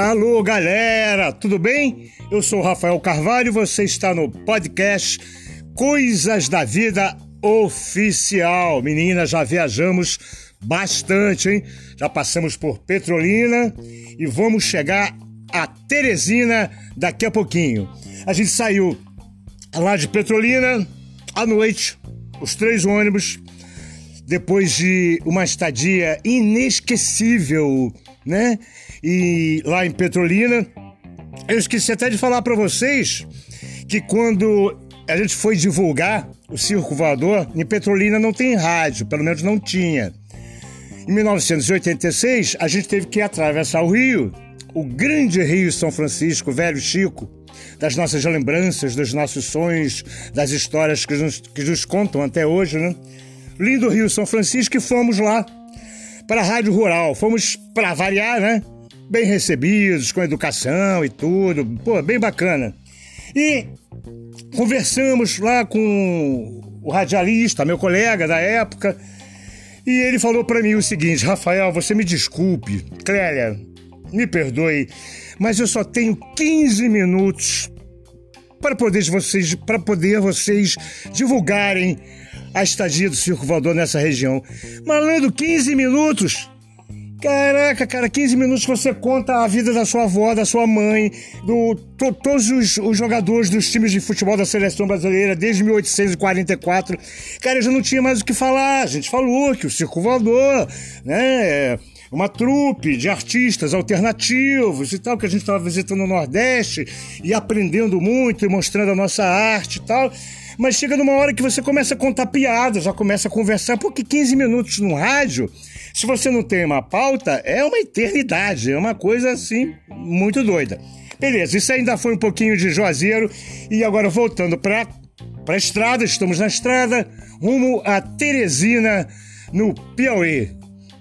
Alô, galera, tudo bem? Eu sou Rafael Carvalho e você está no podcast Coisas da Vida Oficial. Meninas, já viajamos bastante, hein? Já passamos por Petrolina e vamos chegar a Teresina daqui a pouquinho. A gente saiu lá de Petrolina à noite, os três ônibus, depois de uma estadia inesquecível, né? E lá em Petrolina, eu esqueci até de falar para vocês que quando a gente foi divulgar o Circo Voador, em Petrolina não tem rádio, pelo menos não tinha. Em 1986, a gente teve que atravessar o rio, o grande rio São Francisco, velho Chico, das nossas lembranças, dos nossos sonhos, das histórias que nos, que nos contam até hoje, né? lindo Rio São Francisco e fomos lá para a Rádio Rural. Fomos para variar, né? Bem recebidos, com educação e tudo. Pô, bem bacana. E conversamos lá com o radialista, meu colega da época, e ele falou para mim o seguinte: Rafael, você me desculpe, Clélia, me perdoe, mas eu só tenho 15 minutos para poder vocês, para poder vocês divulgarem a estadia do circo voador nessa região. Malandro, 15 minutos. Caraca, cara, 15 minutos você conta a vida da sua avó, da sua mãe, do to, todos os, os, jogadores dos times de futebol da seleção brasileira desde 1844. Cara, eu já não tinha mais o que falar. A gente falou que o circo voador, né, é uma trupe de artistas alternativos e tal, que a gente estava visitando no Nordeste e aprendendo muito e mostrando a nossa arte e tal. Mas chega numa hora que você começa a contar piadas, já começa a conversar, porque 15 minutos no rádio, se você não tem uma pauta, é uma eternidade, é uma coisa assim muito doida. Beleza, isso ainda foi um pouquinho de Juazeiro e agora voltando para para a estrada, estamos na estrada, rumo a Teresina, no Piauí.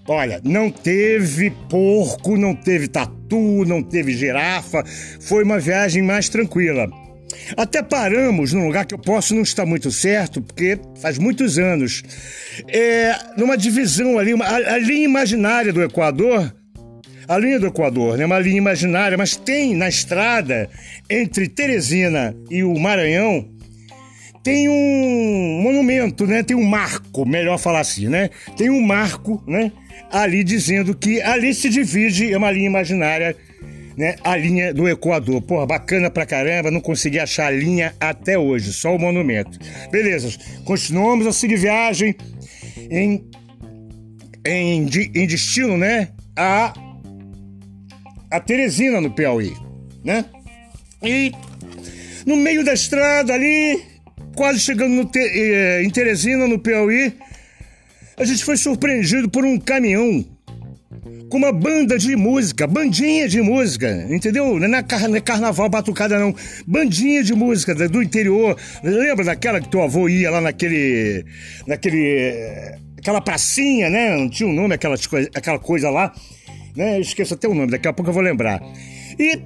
Olha, não teve porco, não teve tatu, não teve girafa, foi uma viagem mais tranquila. Até paramos num lugar que eu posso não estar muito certo, porque faz muitos anos. É, numa divisão ali, uma, a, a linha imaginária do Equador, a linha do Equador, né? Uma linha imaginária, mas tem na estrada entre Teresina e o Maranhão tem um monumento, né? Tem um marco, melhor falar assim, né? Tem um marco, né? Ali dizendo que ali se divide é uma linha imaginária né, a linha do Equador. Porra, bacana pra caramba, não consegui achar a linha até hoje, só o monumento. Beleza, continuamos a seguir viagem em, em, em destino, né, a, a Teresina, no Piauí, né? E no meio da estrada ali, quase chegando te, eh, em Teresina, no Piauí, a gente foi surpreendido por um caminhão com uma banda de música, bandinha de música, entendeu? Não é, car não é carnaval batucada, não. Bandinha de música do interior. Lembra daquela que teu avô ia lá naquele. naquele. aquela pracinha, né? Não tinha um nome, aquela, aquela coisa lá. Né? Esqueço até o nome, daqui a pouco eu vou lembrar. E.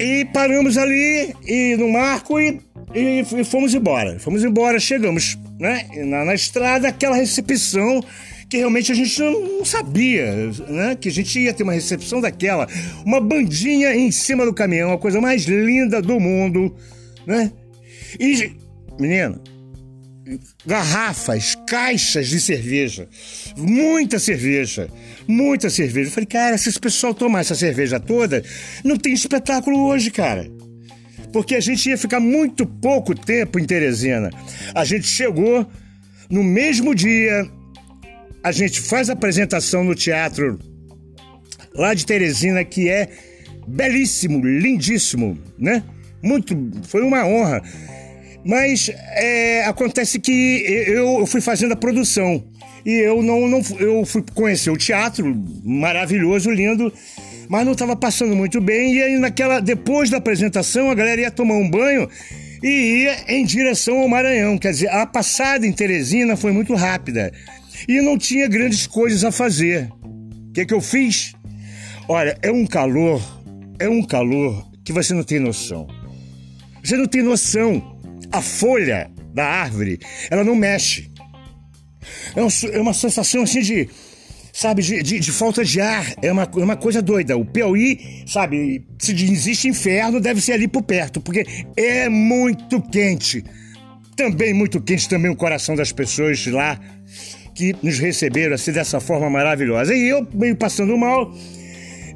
E paramos ali, e no marco, e, e, e fomos embora. Fomos embora, chegamos, né? Na, na estrada, aquela recepção que realmente a gente não sabia, né? Que a gente ia ter uma recepção daquela. Uma bandinha em cima do caminhão, a coisa mais linda do mundo, né? E, menina, garrafas, caixas de cerveja, muita cerveja, muita cerveja. Eu falei, cara, se esse pessoal tomar essa cerveja toda, não tem espetáculo hoje, cara. Porque a gente ia ficar muito pouco tempo em Teresina. A gente chegou no mesmo dia, a gente faz a apresentação no teatro lá de Teresina, que é belíssimo, lindíssimo, né? Muito, foi uma honra. Mas é, acontece que eu, fui fazendo a produção e eu não, não eu fui conhecer o teatro, maravilhoso, lindo, mas não estava passando muito bem. E aí naquela depois da apresentação a galera ia tomar um banho e ia em direção ao Maranhão. Quer dizer, a passada em Teresina foi muito rápida e não tinha grandes coisas a fazer. O que, que eu fiz? Olha, é um calor, é um calor que você não tem noção. Você não tem noção. A folha da árvore, ela não mexe. É, é uma sensação assim de sabe, de, de, de, falta de ar. É uma, é uma coisa doida. O Piauí, sabe, se existe inferno, deve ser ali por perto, porque é muito quente. Também muito quente também o coração das pessoas lá que nos receberam assim dessa forma maravilhosa. E eu, meio passando mal,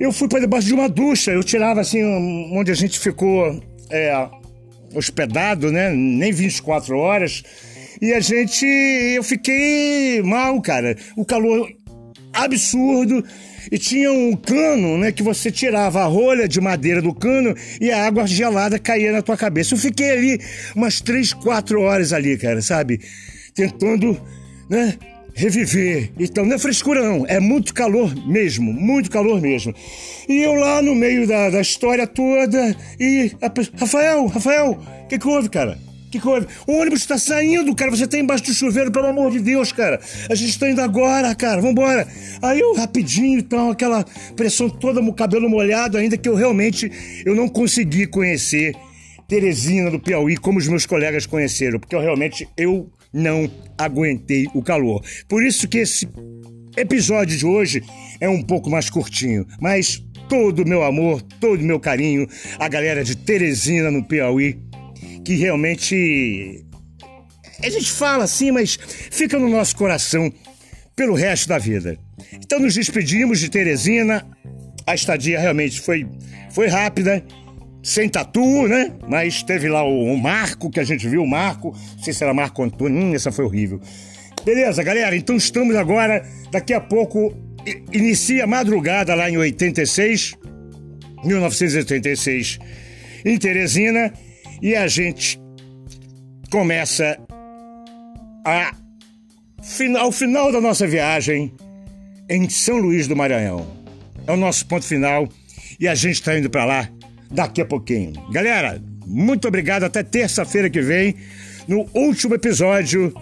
eu fui para debaixo de uma ducha. Eu tirava assim onde a gente ficou é, hospedado, né? Nem 24 horas. E a gente. Eu fiquei mal, cara. O calor absurdo. E tinha um cano, né? Que você tirava a rolha de madeira do cano e a água gelada caía na tua cabeça. Eu fiquei ali umas três, quatro horas ali, cara, sabe? Tentando, né? Reviver. Então, não é frescura, não. É muito calor mesmo. Muito calor mesmo. E eu lá no meio da, da história toda. E. Rafael, Rafael, o que, que houve, cara? Que, houve? O ônibus está saindo, cara. Você tá embaixo do chuveiro, pelo amor de Deus, cara. A gente está indo agora, cara. Vambora. Aí eu rapidinho, então, aquela pressão toda, o cabelo molhado, ainda que eu realmente eu não consegui conhecer Teresina do Piauí como os meus colegas conheceram, porque eu realmente eu não aguentei o calor. Por isso que esse episódio de hoje é um pouco mais curtinho, mas todo o meu amor, todo o meu carinho, a galera de Teresina no Piauí que realmente a gente fala assim, mas fica no nosso coração pelo resto da vida. Então nos despedimos de Teresina. A estadia realmente foi, foi rápida, sem tatu, né? Mas teve lá o, o Marco, que a gente viu, o Marco. Não sei se era Marco Antônio, hum, essa foi horrível. Beleza, galera, então estamos agora, daqui a pouco, inicia a madrugada lá em 86, 1986, em Teresina. E a gente começa a, ao final da nossa viagem em São Luís do Maranhão. É o nosso ponto final e a gente está indo para lá daqui a pouquinho. Galera, muito obrigado. Até terça-feira que vem, no último episódio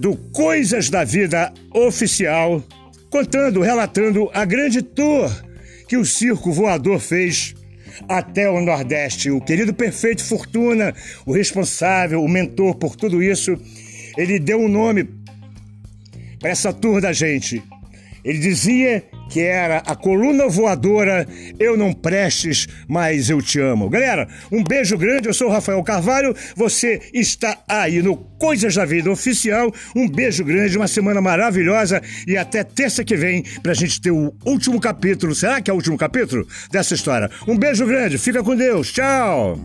do Coisas da Vida Oficial, contando, relatando a grande tour que o Circo Voador fez até o Nordeste. O querido Perfeito Fortuna, o responsável, o mentor por tudo isso, ele deu um nome para essa tour da gente. Ele dizia que era a coluna voadora Eu Não Prestes, mas Eu Te Amo. Galera, um beijo grande, eu sou o Rafael Carvalho, você está aí no Coisas da Vida Oficial. Um beijo grande, uma semana maravilhosa e até terça que vem pra gente ter o último capítulo. Será que é o último capítulo dessa história? Um beijo grande, fica com Deus, tchau!